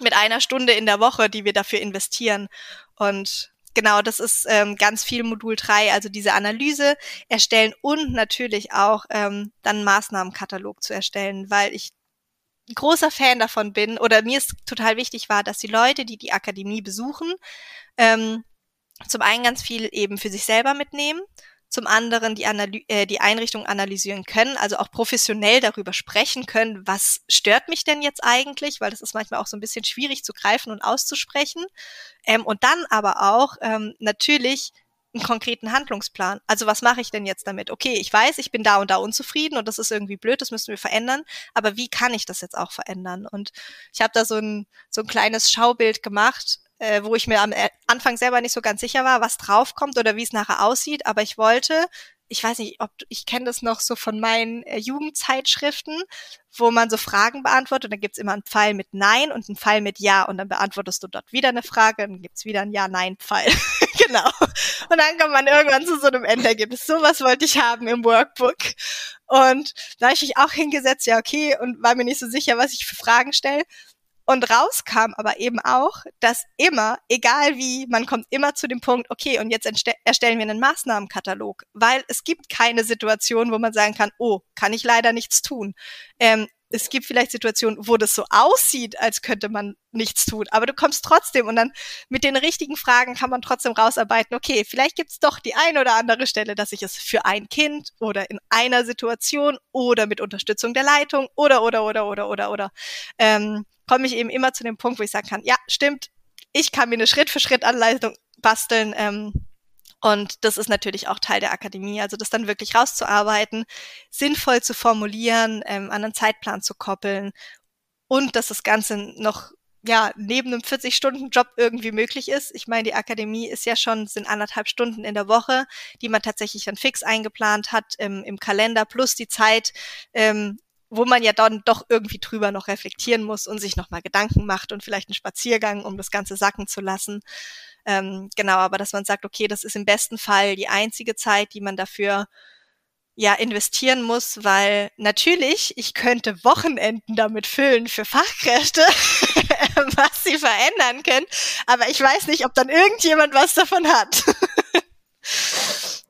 mit einer Stunde in der Woche, die wir dafür investieren. Und genau, das ist ähm, ganz viel Modul 3, also diese Analyse erstellen und natürlich auch ähm, dann Maßnahmenkatalog zu erstellen, weil ich großer Fan davon bin oder mir ist total wichtig war, dass die Leute, die die Akademie besuchen, ähm, zum einen ganz viel eben für sich selber mitnehmen zum anderen die, Analy äh, die Einrichtung analysieren können, also auch professionell darüber sprechen können, was stört mich denn jetzt eigentlich, weil das ist manchmal auch so ein bisschen schwierig zu greifen und auszusprechen. Ähm, und dann aber auch ähm, natürlich einen konkreten Handlungsplan. Also was mache ich denn jetzt damit? Okay, ich weiß, ich bin da und da unzufrieden und das ist irgendwie blöd, das müssen wir verändern, aber wie kann ich das jetzt auch verändern? Und ich habe da so ein, so ein kleines Schaubild gemacht, äh, wo ich mir am äh, Anfang selber nicht so ganz sicher war, was draufkommt oder wie es nachher aussieht. Aber ich wollte, ich weiß nicht, ob ich kenne das noch so von meinen äh, Jugendzeitschriften, wo man so Fragen beantwortet. Und dann gibt's immer einen Pfeil mit Nein und einen Pfeil mit Ja. Und dann beantwortest du dort wieder eine Frage, dann gibt's wieder einen Ja-Nein-Pfeil. genau. Und dann kommt man irgendwann zu so einem Endergebnis. Sowas wollte ich haben im Workbook. Und da habe ich mich auch hingesetzt, ja, okay, und war mir nicht so sicher, was ich für Fragen stelle. Und rauskam aber eben auch, dass immer, egal wie, man kommt immer zu dem Punkt, okay, und jetzt erstellen wir einen Maßnahmenkatalog, weil es gibt keine Situation, wo man sagen kann, oh, kann ich leider nichts tun. Ähm, es gibt vielleicht Situationen, wo das so aussieht, als könnte man nichts tun, aber du kommst trotzdem und dann mit den richtigen Fragen kann man trotzdem rausarbeiten, okay, vielleicht gibt's doch die ein oder andere Stelle, dass ich es für ein Kind oder in einer Situation oder mit Unterstützung der Leitung oder oder oder oder oder oder. Ähm, komme ich eben immer zu dem Punkt, wo ich sagen kann, ja, stimmt, ich kann mir eine Schritt-für-Schritt-Anleitung basteln. Ähm, und das ist natürlich auch Teil der Akademie, also das dann wirklich rauszuarbeiten, sinnvoll zu formulieren, ähm, an einen Zeitplan zu koppeln und dass das Ganze noch ja, neben einem 40-Stunden-Job irgendwie möglich ist. Ich meine, die Akademie ist ja schon, sind anderthalb Stunden in der Woche, die man tatsächlich dann fix eingeplant hat ähm, im Kalender, plus die Zeit, ähm, wo man ja dann doch irgendwie drüber noch reflektieren muss und sich nochmal Gedanken macht und vielleicht einen Spaziergang, um das Ganze sacken zu lassen. Ähm, genau, aber dass man sagt, okay, das ist im besten Fall die einzige Zeit, die man dafür ja investieren muss, weil natürlich, ich könnte Wochenenden damit füllen für Fachkräfte, was sie verändern können, aber ich weiß nicht, ob dann irgendjemand was davon hat.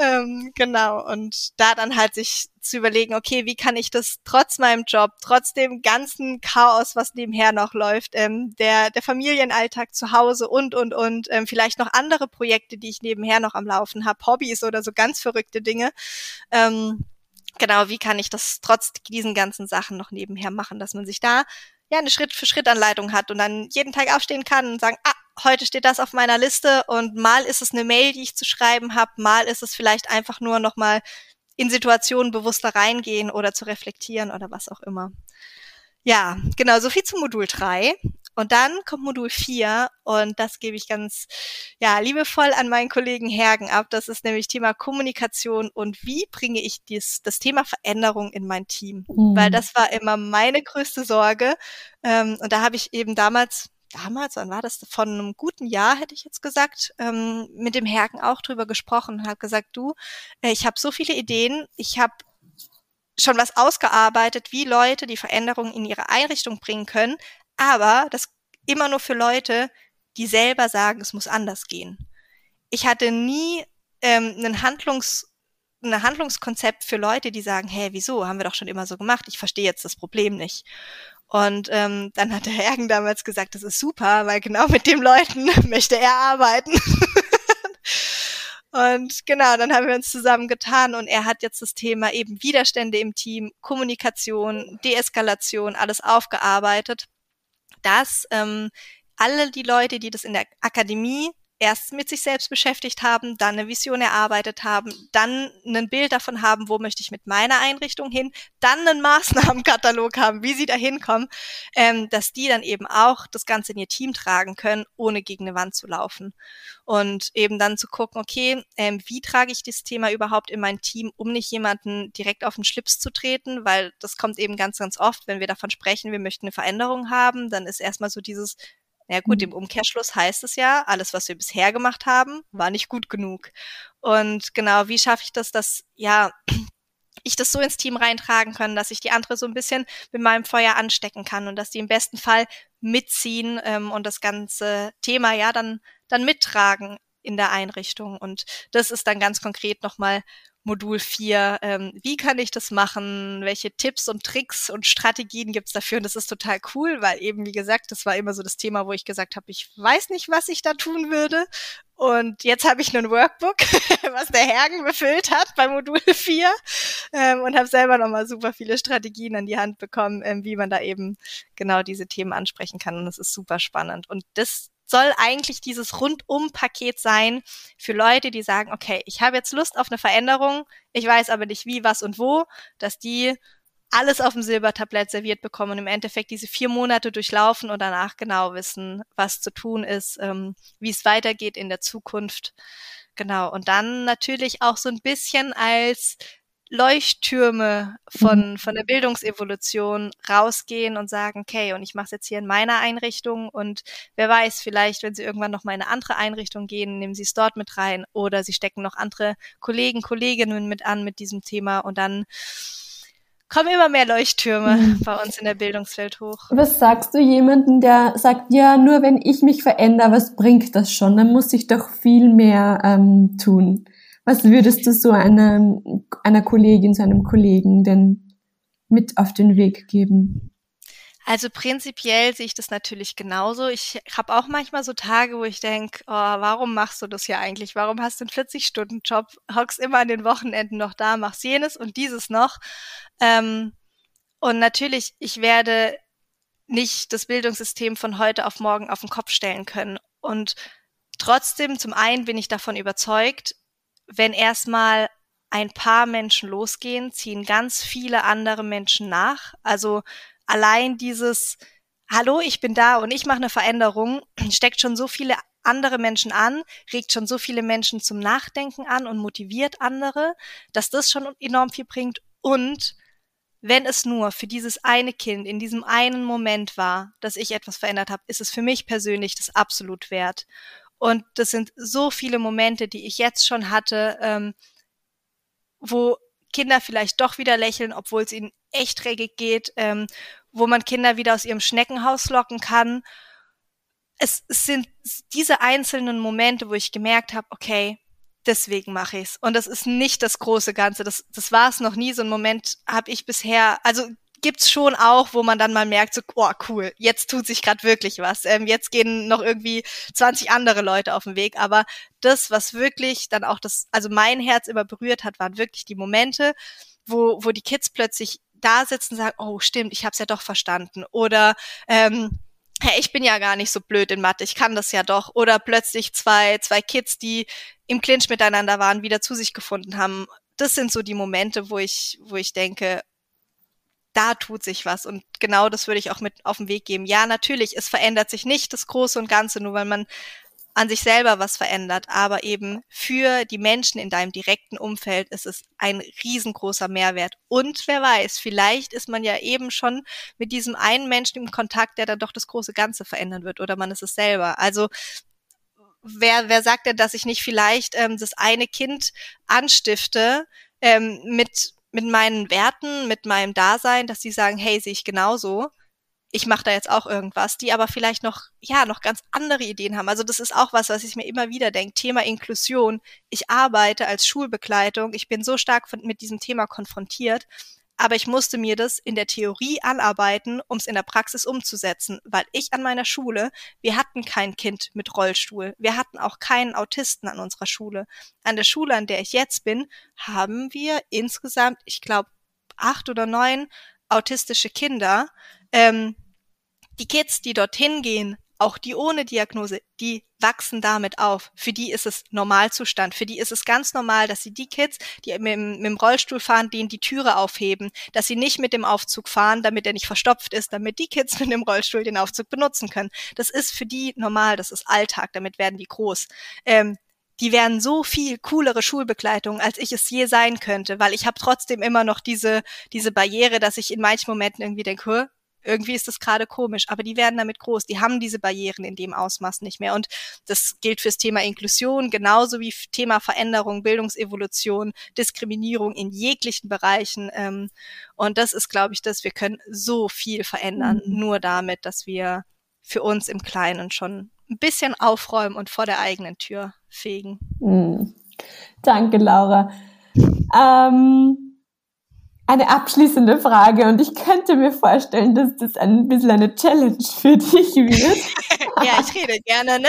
Ähm, genau. Und da dann halt sich zu überlegen, okay, wie kann ich das trotz meinem Job, trotz dem ganzen Chaos, was nebenher noch läuft, ähm, der, der Familienalltag zu Hause und, und, und, ähm, vielleicht noch andere Projekte, die ich nebenher noch am Laufen habe, Hobbys oder so ganz verrückte Dinge. Ähm, genau, wie kann ich das trotz diesen ganzen Sachen noch nebenher machen, dass man sich da ja eine Schritt-für-Schritt-Anleitung hat und dann jeden Tag aufstehen kann und sagen, ah, heute steht das auf meiner Liste und mal ist es eine Mail, die ich zu schreiben habe, mal ist es vielleicht einfach nur nochmal in Situationen bewusster reingehen oder zu reflektieren oder was auch immer. Ja, genau, so viel zu Modul 3. Und dann kommt Modul 4 und das gebe ich ganz ja, liebevoll an meinen Kollegen Hergen ab. Das ist nämlich Thema Kommunikation und wie bringe ich dies, das Thema Veränderung in mein Team. Mhm. Weil das war immer meine größte Sorge. Ähm, und da habe ich eben damals damals, wann war das, von einem guten Jahr, hätte ich jetzt gesagt, ähm, mit dem Herken auch drüber gesprochen und habe gesagt, du, äh, ich habe so viele Ideen, ich habe schon was ausgearbeitet, wie Leute die Veränderungen in ihre Einrichtung bringen können, aber das immer nur für Leute, die selber sagen, es muss anders gehen. Ich hatte nie ähm, einen Handlungs ein Handlungskonzept für Leute, die sagen, hey, wieso, haben wir doch schon immer so gemacht, ich verstehe jetzt das Problem nicht. Und ähm, dann hat der Hergen damals gesagt, das ist super, weil genau mit dem Leuten möchte er arbeiten. und genau, dann haben wir uns zusammengetan und er hat jetzt das Thema eben Widerstände im Team, Kommunikation, Deeskalation, alles aufgearbeitet, dass ähm, alle die Leute, die das in der Akademie erst mit sich selbst beschäftigt haben, dann eine Vision erarbeitet haben, dann ein Bild davon haben, wo möchte ich mit meiner Einrichtung hin, dann einen Maßnahmenkatalog haben, wie sie da hinkommen, ähm, dass die dann eben auch das Ganze in ihr Team tragen können, ohne gegen eine Wand zu laufen. Und eben dann zu gucken, okay, ähm, wie trage ich das Thema überhaupt in mein Team, um nicht jemanden direkt auf den Schlips zu treten, weil das kommt eben ganz, ganz oft, wenn wir davon sprechen, wir möchten eine Veränderung haben, dann ist erstmal so dieses, Ja gut, mhm. im Umkehrschluss heißt es ja, alles, was wir bisher gemacht haben, war nicht gut genug. Und genau, wie schaffe ich das, dass ja ich das so ins Team reintragen kann, dass ich die andere so ein bisschen mit meinem Feuer anstecken kann und dass die im besten Fall mitziehen ähm, und das ganze Thema ja dann dann mittragen in der Einrichtung. Und das ist dann ganz konkret nochmal Modul 4. Ähm, wie kann ich das machen? Welche Tipps und Tricks und Strategien gibt's dafür? Und das ist total cool, weil eben, wie gesagt, das war immer so das Thema, wo ich gesagt habe, ich weiß nicht, was ich da tun würde. Und jetzt habe ich ein Workbook, was der Hergen befüllt hat bei Modul 4 ähm, und habe selber nochmal super viele Strategien an die Hand bekommen, ähm, wie man da eben genau diese Themen ansprechen kann. Und das ist super spannend. Und das soll eigentlich dieses Rundum-Paket sein für Leute, die sagen, okay, ich habe jetzt Lust auf eine Veränderung, ich weiß aber nicht wie, was und wo, dass die alles auf dem Silbertablett serviert bekommen und im Endeffekt diese vier Monate durchlaufen und danach genau wissen, was zu tun ist, ähm, wie es weitergeht in der Zukunft. Genau. Und dann natürlich auch so ein bisschen als Leuchttürme von, mhm. von der Bildungsevolution rausgehen und sagen, okay, und ich mache es jetzt hier in meiner Einrichtung und wer weiß, vielleicht, wenn Sie irgendwann noch mal in eine andere Einrichtung gehen, nehmen Sie es dort mit rein oder Sie stecken noch andere Kollegen, Kolleginnen mit an mit diesem Thema und dann kommen immer mehr Leuchttürme mhm. bei uns in der Bildungswelt hoch. Was sagst du jemanden, der sagt, ja, nur wenn ich mich verändere, was bringt das schon? Dann muss ich doch viel mehr ähm, tun. Was würdest du so einer, einer Kollegin, so einem Kollegen denn mit auf den Weg geben? Also prinzipiell sehe ich das natürlich genauso. Ich habe auch manchmal so Tage, wo ich denke, oh, warum machst du das hier eigentlich? Warum hast du einen 40-Stunden-Job, hockst immer an den Wochenenden noch da, machst jenes und dieses noch. Ähm, und natürlich, ich werde nicht das Bildungssystem von heute auf morgen auf den Kopf stellen können. Und trotzdem, zum einen bin ich davon überzeugt, wenn erstmal ein paar Menschen losgehen, ziehen ganz viele andere Menschen nach. Also allein dieses Hallo, ich bin da und ich mache eine Veränderung, steckt schon so viele andere Menschen an, regt schon so viele Menschen zum Nachdenken an und motiviert andere, dass das schon enorm viel bringt. Und wenn es nur für dieses eine Kind in diesem einen Moment war, dass ich etwas verändert habe, ist es für mich persönlich das absolut wert. Und das sind so viele Momente, die ich jetzt schon hatte, ähm, wo Kinder vielleicht doch wieder lächeln, obwohl es ihnen echt dreckig geht, ähm, wo man Kinder wieder aus ihrem Schneckenhaus locken kann. Es, es sind diese einzelnen Momente, wo ich gemerkt habe, okay, deswegen mache ich's. Und das ist nicht das große Ganze. Das, das war es noch nie. So ein Moment habe ich bisher, also gibt's schon auch, wo man dann mal merkt, so, oh cool, jetzt tut sich gerade wirklich was. Ähm, jetzt gehen noch irgendwie 20 andere Leute auf den Weg. Aber das, was wirklich dann auch das, also mein Herz immer berührt hat, waren wirklich die Momente, wo, wo die Kids plötzlich da sitzen und sagen, oh stimmt, ich habe es ja doch verstanden. Oder ähm, hey, ich bin ja gar nicht so blöd in Mathe, ich kann das ja doch. Oder plötzlich zwei, zwei Kids, die im Clinch miteinander waren, wieder zu sich gefunden haben. Das sind so die Momente, wo ich, wo ich denke, da tut sich was. Und genau das würde ich auch mit auf den Weg geben. Ja, natürlich, es verändert sich nicht das Große und Ganze, nur weil man an sich selber was verändert, aber eben für die Menschen in deinem direkten Umfeld ist es ein riesengroßer Mehrwert. Und wer weiß, vielleicht ist man ja eben schon mit diesem einen Menschen im Kontakt, der dann doch das große Ganze verändern wird, oder man ist es selber. Also wer, wer sagt denn, dass ich nicht vielleicht ähm, das eine Kind anstifte ähm, mit mit meinen Werten, mit meinem Dasein, dass sie sagen, hey, sehe ich genauso. Ich mache da jetzt auch irgendwas, die aber vielleicht noch, ja, noch ganz andere Ideen haben. Also das ist auch was, was ich mir immer wieder denke. Thema Inklusion. Ich arbeite als Schulbegleitung. Ich bin so stark von, mit diesem Thema konfrontiert aber ich musste mir das in der Theorie anarbeiten, um es in der Praxis umzusetzen, weil ich an meiner Schule, wir hatten kein Kind mit Rollstuhl, wir hatten auch keinen Autisten an unserer Schule. An der Schule, an der ich jetzt bin, haben wir insgesamt, ich glaube, acht oder neun autistische Kinder. Ähm, die Kids, die dorthin gehen, auch die ohne Diagnose, die wachsen damit auf. Für die ist es Normalzustand. Für die ist es ganz normal, dass sie die Kids, die mit, mit dem Rollstuhl fahren, denen die Türe aufheben, dass sie nicht mit dem Aufzug fahren, damit er nicht verstopft ist, damit die Kids mit dem Rollstuhl den Aufzug benutzen können. Das ist für die normal, das ist Alltag, damit werden die groß. Ähm, die wären so viel coolere Schulbegleitung, als ich es je sein könnte, weil ich habe trotzdem immer noch diese, diese Barriere, dass ich in manchen Momenten irgendwie denke, irgendwie ist das gerade komisch, aber die werden damit groß. Die haben diese Barrieren in dem Ausmaß nicht mehr. Und das gilt fürs Thema Inklusion genauso wie Thema Veränderung, Bildungsevolution, Diskriminierung in jeglichen Bereichen. Ähm, und das ist, glaube ich, dass wir können so viel verändern, mhm. nur damit, dass wir für uns im Kleinen schon ein bisschen aufräumen und vor der eigenen Tür fegen. Mhm. Danke, Laura. Ähm eine abschließende Frage und ich könnte mir vorstellen, dass das ein bisschen eine Challenge für dich wird. ja, ich rede gerne, ne?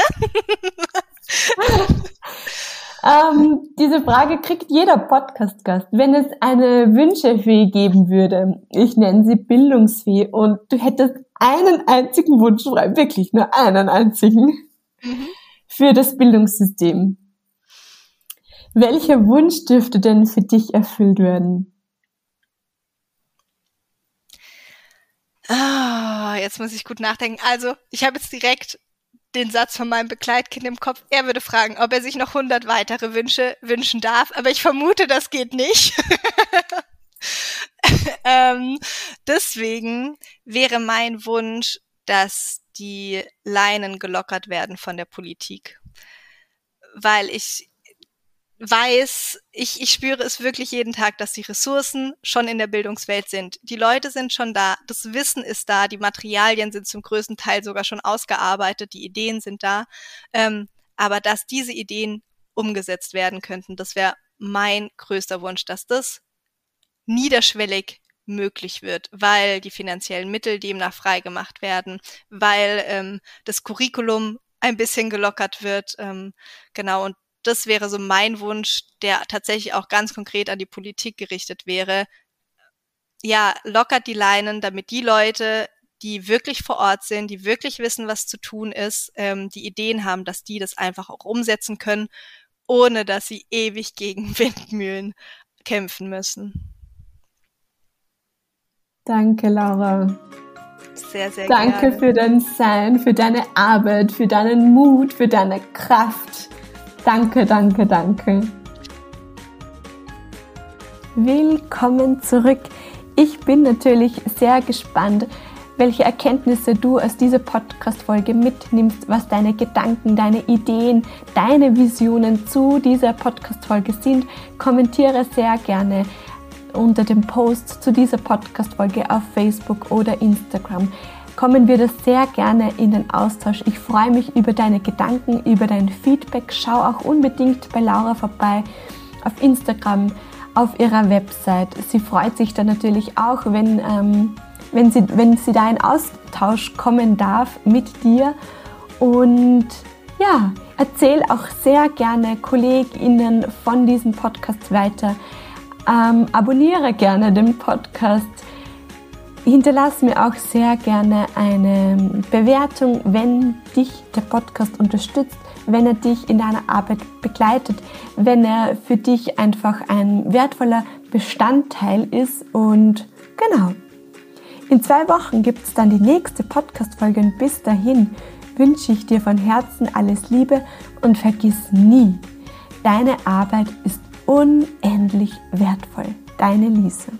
ähm, diese Frage kriegt jeder Podcast-Gast. Wenn es eine Wünschefee geben würde, ich nenne sie Bildungsfee, und du hättest einen einzigen Wunsch frei, wirklich nur einen einzigen, mhm. für das Bildungssystem. Welcher Wunsch dürfte denn für dich erfüllt werden? Ah, jetzt muss ich gut nachdenken. Also, ich habe jetzt direkt den Satz von meinem Begleitkind im Kopf. Er würde fragen, ob er sich noch 100 weitere Wünsche wünschen darf, aber ich vermute, das geht nicht. ähm, deswegen wäre mein Wunsch, dass die Leinen gelockert werden von der Politik. Weil ich weiß, ich, ich spüre es wirklich jeden Tag, dass die Ressourcen schon in der Bildungswelt sind. Die Leute sind schon da, das Wissen ist da, die Materialien sind zum größten Teil sogar schon ausgearbeitet, die Ideen sind da. Ähm, aber dass diese Ideen umgesetzt werden könnten, das wäre mein größter Wunsch, dass das niederschwellig möglich wird, weil die finanziellen Mittel demnach freigemacht werden, weil ähm, das Curriculum ein bisschen gelockert wird. Ähm, genau, und das wäre so mein Wunsch, der tatsächlich auch ganz konkret an die Politik gerichtet wäre. Ja, lockert die Leinen, damit die Leute, die wirklich vor Ort sind, die wirklich wissen, was zu tun ist, ähm, die Ideen haben, dass die das einfach auch umsetzen können, ohne dass sie ewig gegen Windmühlen kämpfen müssen. Danke, Laura. Sehr, sehr Danke gerne. für dein Sein, für deine Arbeit, für deinen Mut, für deine Kraft Danke, danke, danke. Willkommen zurück. Ich bin natürlich sehr gespannt, welche Erkenntnisse du aus dieser Podcast-Folge mitnimmst, was deine Gedanken, deine Ideen, deine Visionen zu dieser Podcast-Folge sind. Kommentiere sehr gerne unter dem Post zu dieser Podcast-Folge auf Facebook oder Instagram kommen wir das sehr gerne in den Austausch. Ich freue mich über deine Gedanken, über dein Feedback. Schau auch unbedingt bei Laura vorbei auf Instagram, auf ihrer Website. Sie freut sich dann natürlich auch, wenn, ähm, wenn, sie, wenn sie da in Austausch kommen darf mit dir. Und ja, erzähl auch sehr gerne KollegInnen von diesem Podcast weiter. Ähm, abonniere gerne den Podcast Hinterlass mir auch sehr gerne eine Bewertung, wenn dich der Podcast unterstützt, wenn er dich in deiner Arbeit begleitet, wenn er für dich einfach ein wertvoller Bestandteil ist. Und genau, in zwei Wochen gibt es dann die nächste Podcast-Folge und bis dahin wünsche ich dir von Herzen alles Liebe und vergiss nie, deine Arbeit ist unendlich wertvoll. Deine Lise.